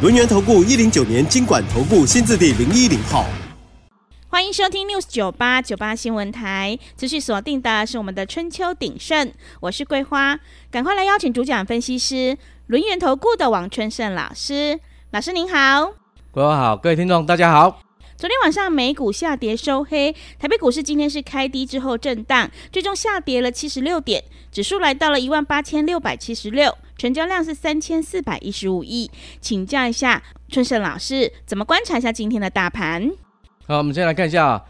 轮源投顾一零九年经管投顾新字第零一零号。欢迎收听 News 九八九八新闻台，持续锁定的是我们的《春秋鼎盛》，我是桂花，赶快来邀请主讲分析师轮源投顾的王春盛老师，老师您好，桂花好，各位听众大家好。昨天晚上美股下跌收黑，台北股市今天是开低之后震荡，最终下跌了七十六点，指数来到了一万八千六百七十六，成交量是三千四百一十五亿。请教一下春盛老师，怎么观察一下今天的大盘？好，我们先来看一下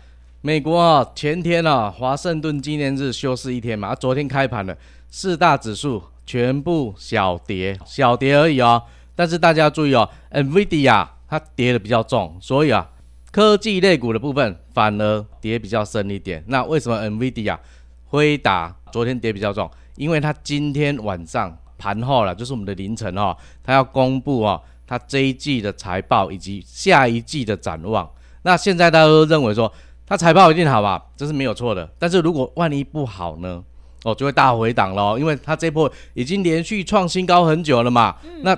美国啊，前天啊，华盛顿纪念日休市一天嘛，昨天开盘了，四大指数全部小跌，小跌而已哦。但是大家注意哦，NVIDIA 它跌的比较重，所以啊。科技类股的部分反而跌比较深一点。那为什么 NVIDIA 辉达昨天跌比较重？因为它今天晚上盘后了，就是我们的凌晨哦，他要公布哦，他这一季的财报以及下一季的展望。那现在大家都认为说他财报一定好吧，这是没有错的。但是如果万一不好呢？哦，就会大回档喽，因为它这波已经连续创新高很久了嘛。那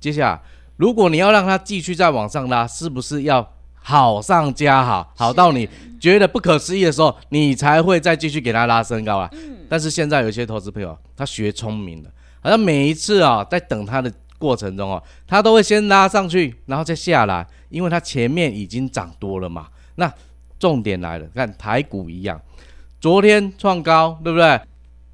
接下来如果你要让它继续再往上拉，是不是要？好上加好，好到你觉得不可思议的时候，你才会再继续给它拉升高啊。但是现在有些投资朋友，他学聪明了，好像每一次啊，在等它的过程中哦，他都会先拉上去，然后再下来，因为它前面已经涨多了嘛。那重点来了，看台股一样，昨天创高，对不对？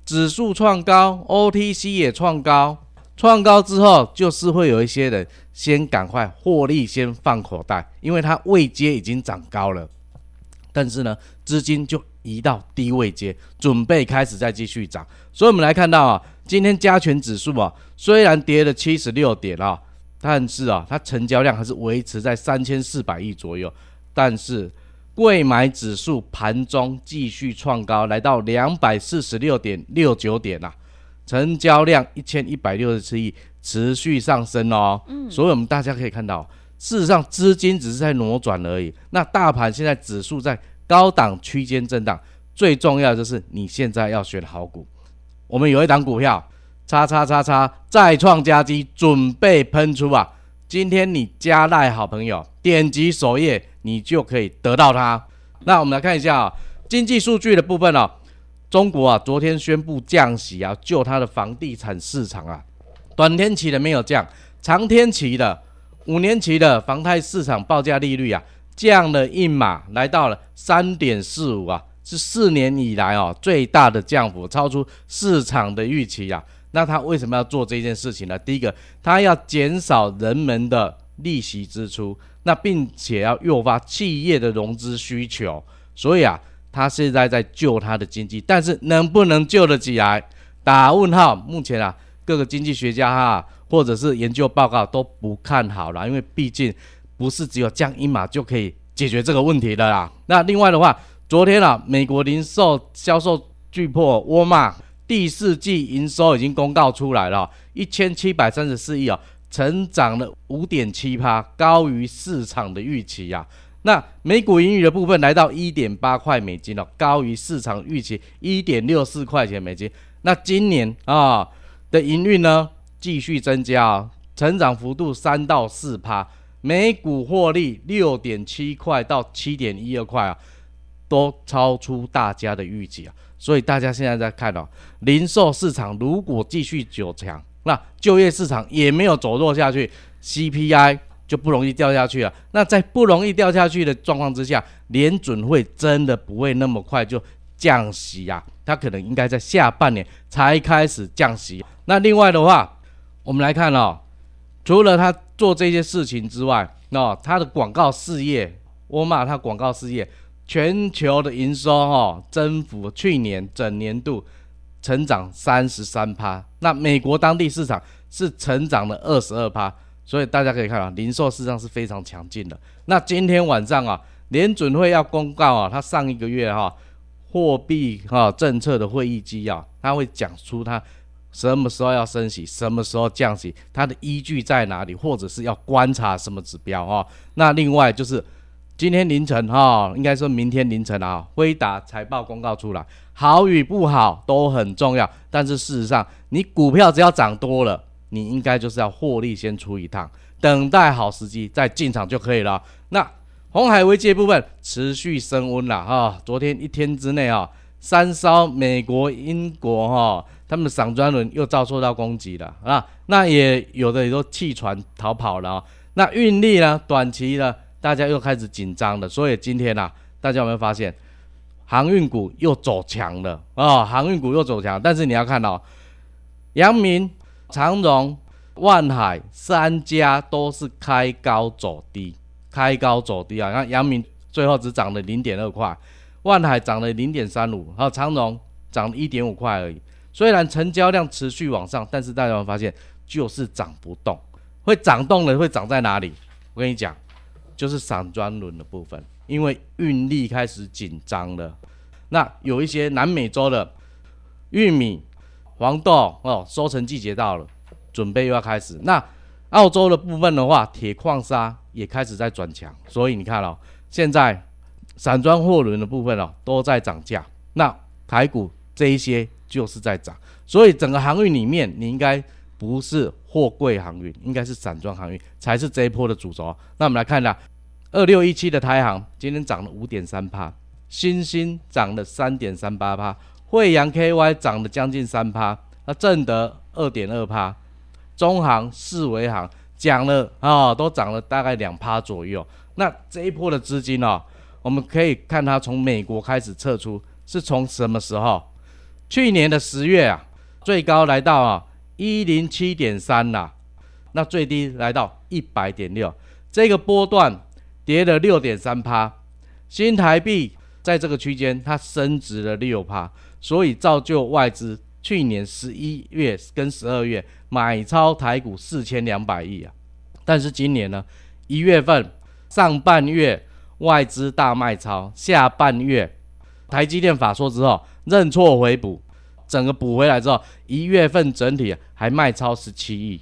指数创高，OTC 也创高。创高之后，就是会有一些人先赶快获利，先放口袋，因为它位阶已经涨高了。但是呢，资金就移到低位阶，准备开始再继续涨。所以，我们来看到啊，今天加权指数啊，虽然跌了七十六点啊，但是啊，它成交量还是维持在三千四百亿左右。但是，贵买指数盘中继续创高，来到两百四十六点六九点啊。成交量一千一百六十七亿，持续上升哦。嗯，所以我们大家可以看到，事实上资金只是在挪转而已。那大盘现在指数在高档区间震荡，最重要的就是你现在要选好股。我们有一档股票，叉叉叉叉再创佳绩，准备喷出啊！今天你加赖好朋友，点击首页，你就可以得到它。那我们来看一下啊，经济数据的部分哦。中国啊，昨天宣布降息啊，救它的房地产市场啊。短天期的没有降，长天期的五年期的房贷市场报价利率啊，降了一码，来到了三点四五啊，是四年以来哦最大的降幅，超出市场的预期啊。那他为什么要做这件事情呢？第一个，他要减少人们的利息支出，那并且要诱发企业的融资需求，所以啊。他现在在救他的经济，但是能不能救得起来？打问号。目前啊，各个经济学家哈，或者是研究报告都不看好了，因为毕竟不是只有降一码就可以解决这个问题的啦。那另外的话，昨天啊，美国零售销售巨破沃尔玛第四季营收已经公告出来了，一千七百三十四亿啊，成长了五点七趴，高于市场的预期、啊。那每股盈余的部分来到一点八块美金了，高于市场预期一点六四块钱美金。那今年啊的营运呢继续增加啊，成长幅度三到四趴，每股获利六点七块到七点一二块啊，都超出大家的预期啊。所以大家现在在看哦，零售市场如果继续走强，那就业市场也没有走弱下去，CPI。就不容易掉下去了。那在不容易掉下去的状况之下，联准会真的不会那么快就降息啊？它可能应该在下半年才开始降息。那另外的话，我们来看哦，除了他做这些事情之外，哦，他的广告事业，沃尔玛他广告事业全球的营收哦，增幅去年整年度成长三十三趴，那美国当地市场是成长了二十二趴。所以大家可以看啊，零售市场是非常强劲的。那今天晚上啊，联准会要公告啊，它上一个月哈、货币哈、政策的会议纪要，它会讲出它什么时候要升息，什么时候降息，它的依据在哪里，或者是要观察什么指标、啊。那另外就是今天凌晨哈、应该说明天凌晨了啊，辉达财报公告出来，好与不好都很重要。但是事实上，你股票只要涨多了。你应该就是要获利先出一趟，等待好时机再进场就可以了。那红海危机部分持续升温了哈，昨天一天之内啊，三艘美国、英国哈，他们的散装轮又遭受到攻击了啊，那也有的也都弃船逃跑了啊。那运力呢，短期呢，大家又开始紧张了。所以今天啊，大家有没有发现航运股又走强了啊？航运股又走强，但是你要看到阳明。长荣、万海三家都是开高走低，开高走低啊！那阳明最后只涨了零点二块，万海涨了零点三五，还有长荣涨了一点五块而已。虽然成交量持续往上，但是大家会发现就是涨不动。会涨动的会涨在哪里？我跟你讲，就是散装轮的部分，因为运力开始紧张了。那有一些南美洲的玉米。黄豆哦，收成季节到了，准备又要开始。那澳洲的部分的话，铁矿砂也开始在转强，所以你看哦，现在散装货轮的部分哦都在涨价。那台股这一些就是在涨，所以整个航运里面，你应该不是货柜航运，应该是散装航运才是这一波的主轴。那我们来看一下，二六一七的台航今天涨了五点三趴，新兴涨了三点三八趴。慧洋 KY 涨了将近三趴，那正德二点二趴，中航、世维航涨了啊、哦，都涨了大概两趴左右。那这一波的资金哦，我们可以看它从美国开始撤出，是从什么时候？去年的十月啊，最高来到啊一零七点三啦，那最低来到一百点六，这个波段跌了六点三趴，新台币在这个区间它升值了六趴。所以造就外资去年十一月跟十二月买超台股四千两百亿啊，但是今年呢，一月份上半月外资大卖超，下半月台积电法说之后认错回补，整个补回来之后，一月份整体还卖超十七亿，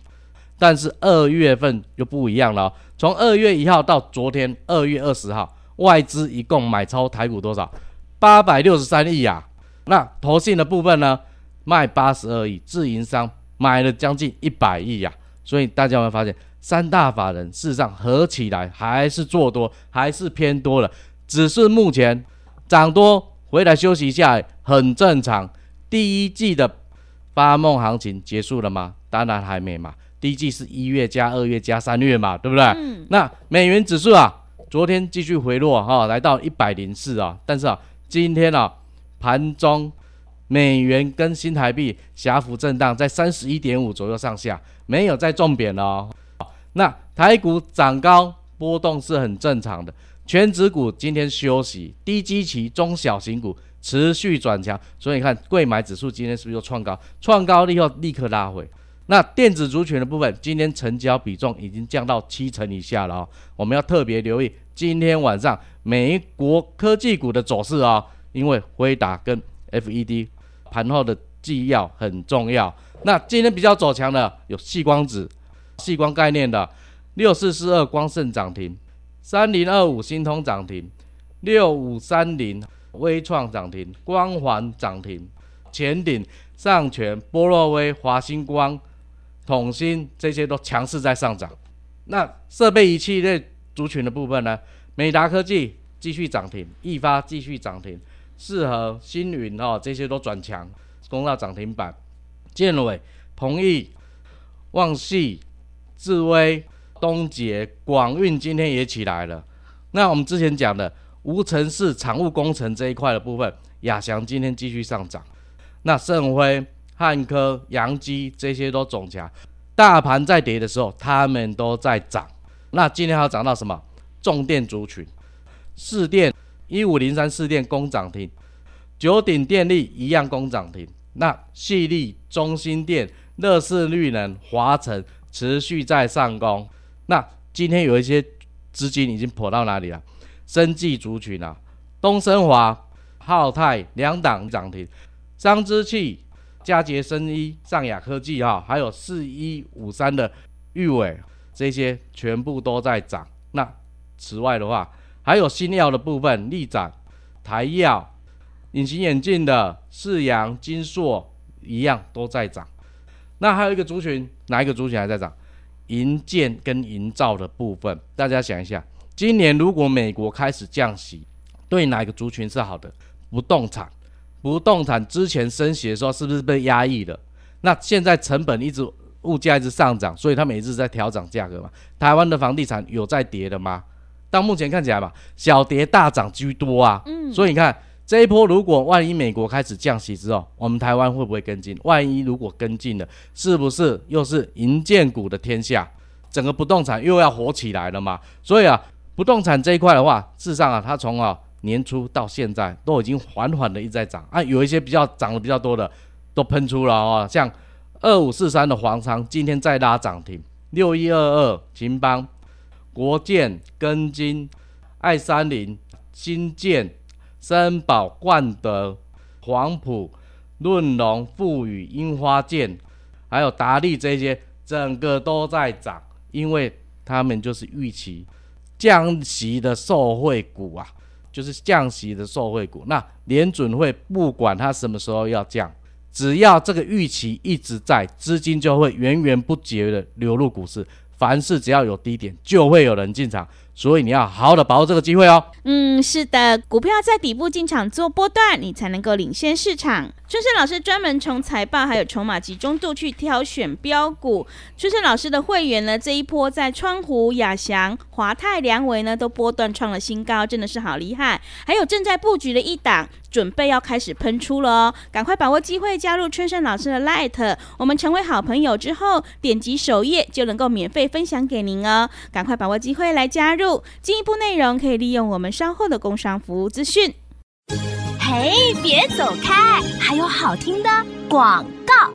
但是二月份就不一样了，从二月一号到昨天二月二十号，外资一共买超台股多少？八百六十三亿啊。那投信的部分呢，卖八十二亿，自营商买了将近一百亿呀，所以大家有没有发现，三大法人事实上合起来还是做多，还是偏多了，只是目前涨多回来休息一下很正常。第一季的发梦行情结束了吗？当然还没嘛，第一季是一月加二月加三月嘛，对不对？嗯。那美元指数啊，昨天继续回落哈，来到一百零四啊，但是啊，今天啊。盘中美元跟新台币狭幅震荡在三十一点五左右上下，没有再重贬了哦。那台股涨高波动是很正常的，全指股今天休息，低基期中小型股持续转强，所以你看贵买指数今天是不是又创高？创高以后立刻拉回。那电子族群的部分，今天成交比重已经降到七成以下了哦。我们要特别留意今天晚上美国科技股的走势哦。因为辉达跟 FED 盘后的纪要很重要。那今天比较走强的有细光子、细光概念的六四四二光盛涨停，三零二五新通涨停，六五三零微创涨停，光环涨停，前顶、上诠、波洛威、华星光、统新这些都强势在上涨。那设备仪器类族群的部分呢？美达科技继续涨停，易发继续涨停。四和、星云哦，这些都转强，攻到涨停板。建伟、鹏毅、旺系、智威、东捷、广运今天也起来了。那我们之前讲的无尘室产物工程这一块的部分，亚翔今天继续上涨。那盛辉、汉科、阳基这些都总强，大盘在跌的时候，他们都在涨。那今天还要涨到什么？重电族群，四电。一五零三四电攻涨停，九鼎电力一样攻涨停。那细力、中兴电、乐视绿能、华晨持续在上攻。那今天有一些资金已经跑到哪里了？生技族群啊，东升华、浩泰两档涨停，彰之气、嘉捷生医、上雅科技啊，还有四一五三的玉伟，这些全部都在涨。那此外的话，还有新药的部分，力展、台药、隐形眼镜的四阳、金硕一样都在涨。那还有一个族群，哪一个族群还在涨？营建跟营造的部分，大家想一下。今年如果美国开始降息，对哪个族群是好的？不动产，不动产之前升息的时候是不是被压抑了？那现在成本一直物价一直上涨，所以它每次在调涨价格嘛。台湾的房地产有在跌的吗？到目前看起来嘛，小跌大涨居多啊。嗯，所以你看这一波，如果万一美国开始降息之后，我们台湾会不会跟进？万一如果跟进了，是不是又是银建股的天下？整个不动产又要火起来了嘛？所以啊。不动产这一块的话，事实上啊，它从啊年初到现在都已经缓缓的一直在涨啊，有一些比较涨得比较多的都喷出了啊，像二五四三的黄长今天再拉涨停，六一二二秦邦、国建、根金、爱三零、新建、森宝、冠德、黄埔、润龙、富宇、樱花建，还有达利这些，整个都在涨，因为他们就是预期。降息的受惠股啊，就是降息的受惠股。那联准会不管它什么时候要降，只要这个预期一直在，资金就会源源不绝的流入股市。凡事只要有低点，就会有人进场。所以你要好好的把握这个机会哦。嗯，是的，股票在底部进场做波段，你才能够领先市场。春生老师专门从财报还有筹码集中度去挑选标股。春生老师的会员呢，这一波在川湖、亚翔、华泰、良维呢都波段创了新高，真的是好厉害。还有正在布局的一档，准备要开始喷出了哦，赶快把握机会加入春盛老师的 Light。我们成为好朋友之后，点击首页就能够免费分享给您哦。赶快把握机会来加入。进一步内容可以利用我们稍后的工商服务资讯。嘿，别走开，还有好听的广告。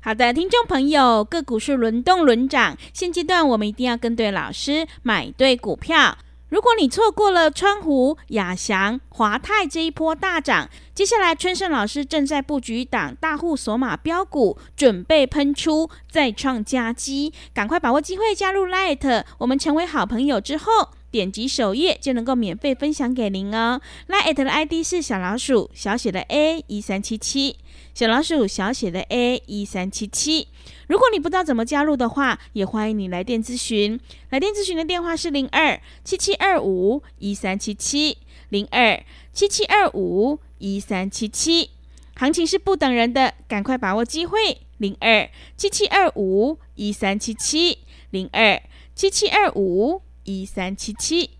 好的，听众朋友，个股是轮动轮涨，现阶段我们一定要跟对老师，买对股票。如果你错过了川湖、亚翔、华泰这一波大涨，接下来春盛老师正在布局档大户索马标股，准备喷出，再创佳绩，赶快把握机会加入 Light，我们成为好朋友之后，点击首页就能够免费分享给您哦。Light 的 ID 是小老鼠小写的 A 一三七七，小老鼠小写的 A 一三七七。如果你不知道怎么加入的话，也欢迎你来电咨询。来电咨询的电话是零二七七二五一三七七零二七七二五一三七七。行情是不等人的，赶快把握机会。零二七七二五一三七七零二七七二五一三七七。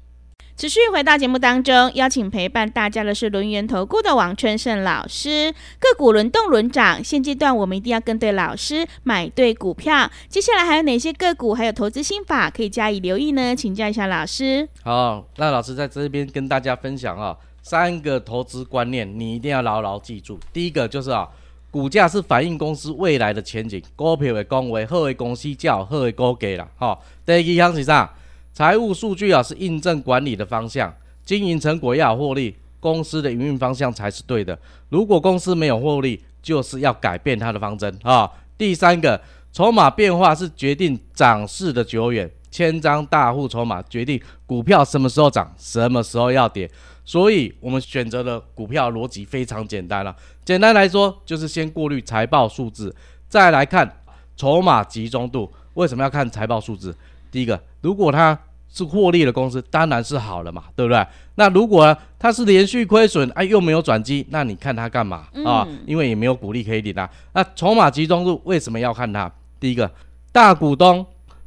持续回到节目当中，邀请陪伴大家的是轮源投顾的王春盛老师。个股轮动轮涨，现阶段我们一定要跟对老师，买对股票。接下来还有哪些个股，还有投资心法可以加以留意呢？请教一下老师。好，那老师在这边跟大家分享啊，三个投资观念，你一定要牢牢记住。第一个就是啊，股价是反映公司未来的前景，股票的讲话，好的公司叫好的股价啦。哈，第二项是啥？财务数据啊，是印证管理的方向，经营成果要获利，公司的营运方向才是对的。如果公司没有获利，就是要改变它的方针啊。第三个，筹码变化是决定涨势的久远，千张大户筹码决定股票什么时候涨，什么时候要跌。所以，我们选择的股票逻辑非常简单了。简单来说，就是先过滤财报数字，再来看筹码集中度。为什么要看财报数字？第一个，如果它是获利的公司，当然是好了嘛，对不对？那如果它是连续亏损，哎，又没有转机，那你看它干嘛、嗯、啊？因为也没有股利可以领啊。那筹码集中度为什么要看它？第一个，大股东、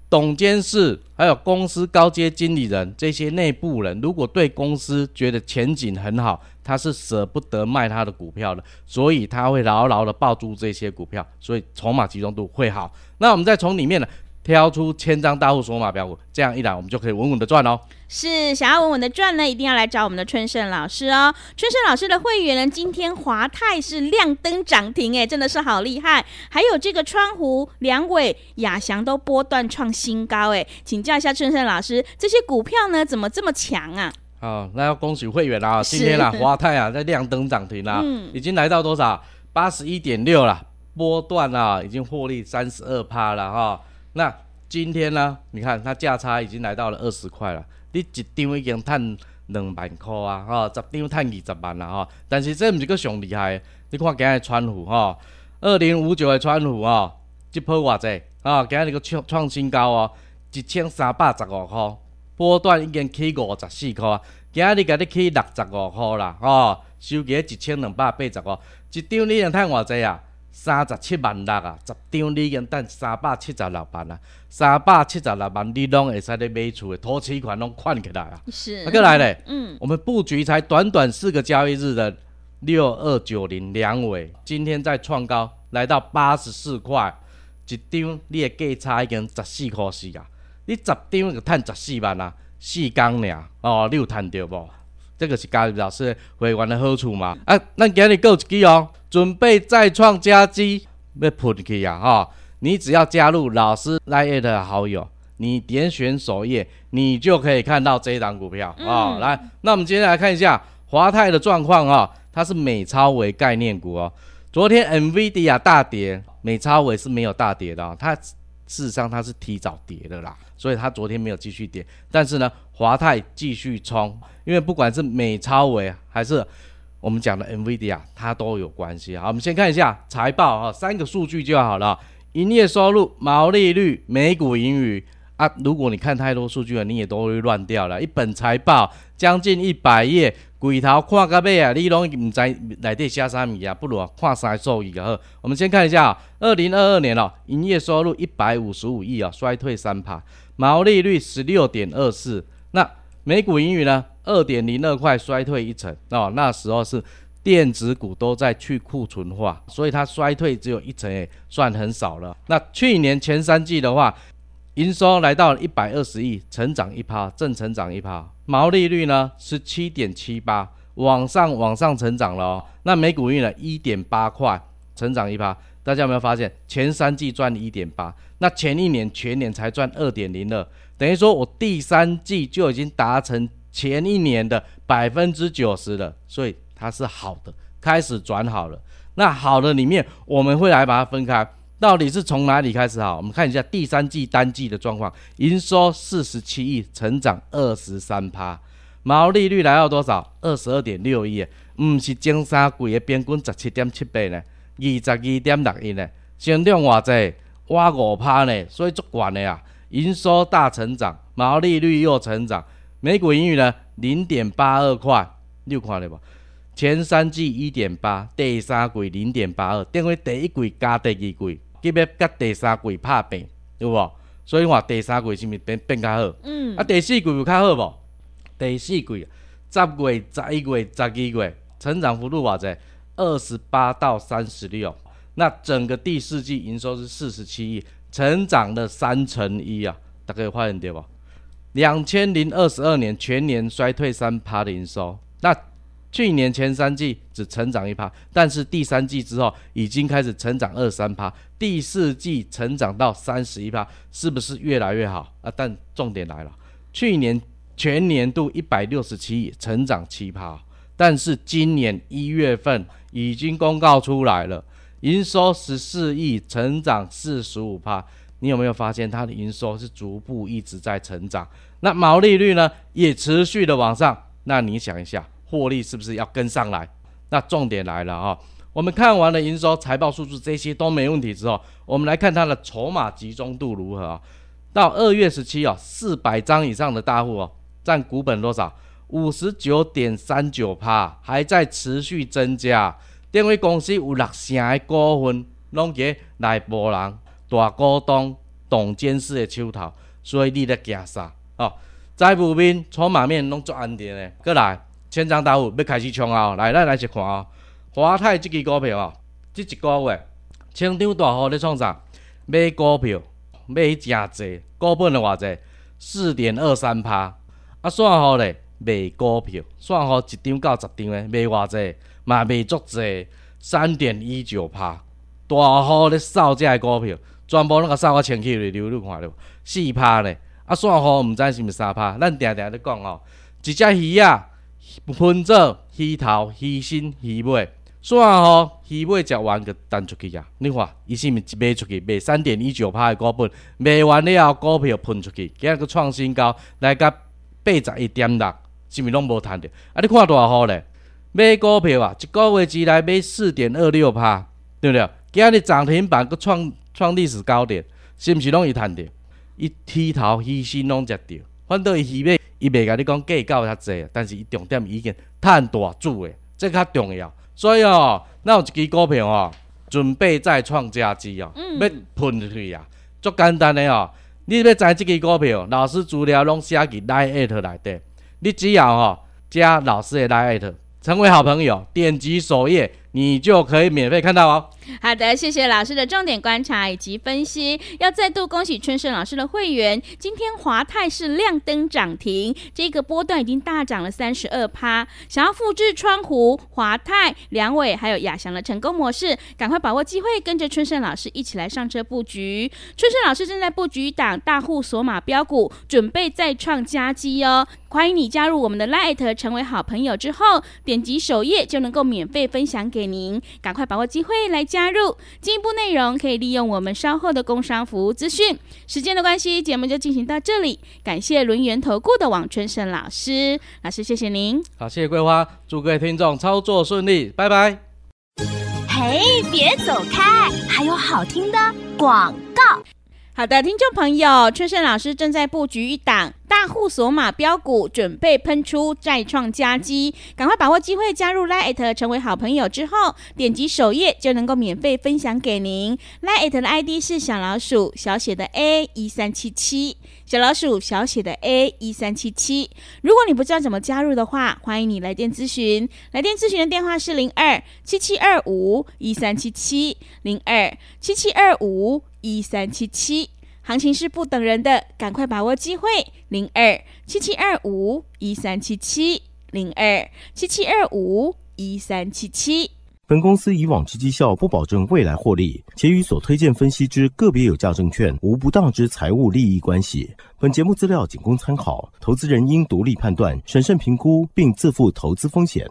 董监事，还有公司高阶经理人这些内部人，如果对公司觉得前景很好，他是舍不得卖他的股票的，所以他会牢牢的抱住这些股票，所以筹码集中度会好。那我们再从里面呢？挑出千张大户索码标股，这样一来我们就可以稳稳的赚哦。是，想要稳稳的赚呢，一定要来找我们的春盛老师哦。春盛老师的会员呢，今天华泰是亮灯涨停，哎，真的是好厉害。还有这个川湖、梁伟、亚翔都波段创新高，哎，请教一下春盛老师，这些股票呢怎么这么强啊？好，那要恭喜会员啊，今天啊华泰啊在亮灯涨停啊，嗯、已经来到多少？八十一点六了，波段啊已经获利三十二趴了哈。那今天呢？你看它价差已经来到了二十块了，你一张已经赚两万块啊！哈，十张赚二十万了哈。但是这不是个上厉害的，你看今日川湖哈，二零五九的川湖啊，这波偌济啊，今日个创创新高哦，一千三百十五块，波段已经起五十四块，今日个你起六十五块啦，哦，收个一千两百八十五，一张你能赚偌济啊？三十七万六啊，十张你已经赚三百七十六万啊，三百七十六万你拢会使咧买厝的，投期款拢款起来啊。是，那个来咧，嗯，我们布局才短短四个交易日的六二九零两尾，今天再创高来到八十四块一张，你的价差已经十四块四啊，你十张就赚十四万啊，四工尔哦，你有赚到无？这个是加入老师会员的好处嘛？啊，咱今日够一支哦。准备再创佳绩，要喷去呀哈！你只要加入老师 LINE@ 的好友，你点选首页，你就可以看到这一档股票啊、嗯哦。来，那我们接下来看一下华泰的状况啊，它是美超为概念股哦。昨天 NVIDIA 大跌，美超微是没有大跌的、哦，它事实上它是提早跌的啦，所以它昨天没有继续跌。但是呢，华泰继续冲，因为不管是美超微还是我们讲的 NVIDIA 它都有关系。好，我们先看一下财报啊，三个数据就好了。营业收入、毛利率、每股盈余啊。如果你看太多数据了，你也都会乱掉了。一本财报将近一百页，鬼头看个尾啊，你拢唔知内底写啥物啊？不如啊，看三个数据好。我们先看一下，二零二二年哦，营业收入一百五十五亿啊，衰退三趴，毛利率十六点二四，那每股盈余呢？二点零二块，衰退一成哦。那时候是电子股都在去库存化，所以它衰退只有一成，诶，算很少了。那去年前三季的话，营收来到一百二十亿，成长一趴，正成长一趴。毛利率呢，是七点七八，往上往上成长了哦。那每股盈余呢，一点八块，成长一趴。大家有没有发现，前三季赚一点八，那前一年全年才赚二点零二，等于说我第三季就已经达成。前一年的百分之九十了，所以它是好的，开始转好了。那好的里面，我们会来把它分开，到底是从哪里开始好？我们看一下第三季单季的状况，营收四十七亿，成长二十三趴，毛利率来到多少？二十二点六亿，不是前三季的平均十七点七倍呢，二十二点六亿呢，成长偌济，哇五趴呢，所以足管的啊，营收大成长，毛利率又成长。每股盈余呢，零点八二块，你有看到无？前三季一点八，第三季零点八二，等于第一季加第二季，结果甲第三季拍平，有无？所以话第三季是毋是变变较好？嗯。啊，第四季有较好无？第四季十月、十一月、十二月成长幅度偌济？二十八到三十六。那整个第四季营收是四十七亿，成长了三成一啊！大家有发现对无？两千零二十二年全年衰退三趴的营收，那去年前三季只成长一趴，但是第三季之后已经开始成长二三趴，第四季成长到三十一趴，是不是越来越好啊？但重点来了，去年全年度一百六十七亿，成长七趴，但是今年一月份已经公告出来了，营收十四亿，成长四十五趴。你有没有发现它的营收是逐步一直在成长？那毛利率呢也持续的往上？那你想一下，获利是不是要跟上来？那重点来了啊！我们看完了营收、财报数字这些都没问题之后，我们来看它的筹码集中度如何啊？到二月十七啊，四百张以上的大户哦，占股本多少？五十九点三九趴，还在持续增加。电威公司有六成的股份拢给内部人。大股东董监事的手头，所以你得惊啥？哦，财务面、筹码面拢足安定的。过来，千张大户要开始冲啊！来，咱来一看啊，华泰这支股票啊，这一个月，千张大户咧创啥？买股票买真济，股本的偌济，四点二三趴。啊，算好咧，卖股票，算好一张到十张诶，卖偌济，嘛卖足济，三点一九趴。大户咧扫这股票，全部拢个扫个清气哩，流入看着，四趴咧。啊，算好毋知是毋是三趴，咱定定咧讲吼，一只鱼啊，分做鱼头、鱼身、鱼尾。算好鱼尾食完就弹出去呀！你看，伊是毋是卖出去卖三点一九趴的股本，卖完了后股票喷出去，今日个创新高来到八十一点六，是毋是拢无趁着？啊，你看大户咧，买股票啊，一个月之内买四点二六趴，对不对？今日涨停板个创创历史高点，是毋是拢伊趁着？伊鱼头鱼身拢食着，反倒伊鱼尾伊袂甲你讲计较遐济，但是伊重点已经趁大主诶，这较重要。所以哦，咱有一支股票哦，准备再创佳绩哦，嗯、要喷出去啊，足简单诶哦。你要知即支股票，老师资料拢写伫 LINE@ 内底，你只要哦加老师的 LINE@，成为好朋友，点击首页。你就可以免费看到哦。好的，谢谢老师的重点观察以及分析。要再度恭喜春盛老师的会员，今天华泰是亮灯涨停，这个波段已经大涨了三十二趴。想要复制川湖、华泰、梁伟还有亚翔的成功模式，赶快把握机会，跟着春盛老师一起来上车布局。春盛老师正在布局一档大户锁码标股，准备再创佳绩哦。欢迎你加入我们的 Light，成为好朋友之后，点击首页就能够免费分享给。给您赶快把握机会来加入，进一步内容可以利用我们稍后的工商服务资讯。时间的关系，节目就进行到这里。感谢轮源投顾的王春盛老师，老师谢谢您。好，谢谢桂花，祝各位听众操作顺利，拜拜。嘿，别走开，还有好听的广告。好的，听众朋友，春盛老师正在布局一档。大户锁码标股准备喷出，再创佳绩，赶快把握机会加入 Line@ 成为好朋友之后，点击首页就能够免费分享给您。Line@ 的 ID 是小老鼠小写的 A 一三七七，小老鼠小写的 A 一三七七。如果你不知道怎么加入的话，欢迎你来电咨询，来电咨询的电话是零二七七二五一三七七零二七七二五一三七七。行情是不等人的，赶快把握机会。零二七七二五一三七七，零二七七二五一三七七。本公司以往之绩效不保证未来获利，且与所推荐分析之个别有价证券无不当之财务利益关系。本节目资料仅供参考，投资人应独立判断、审慎评估，并自负投资风险。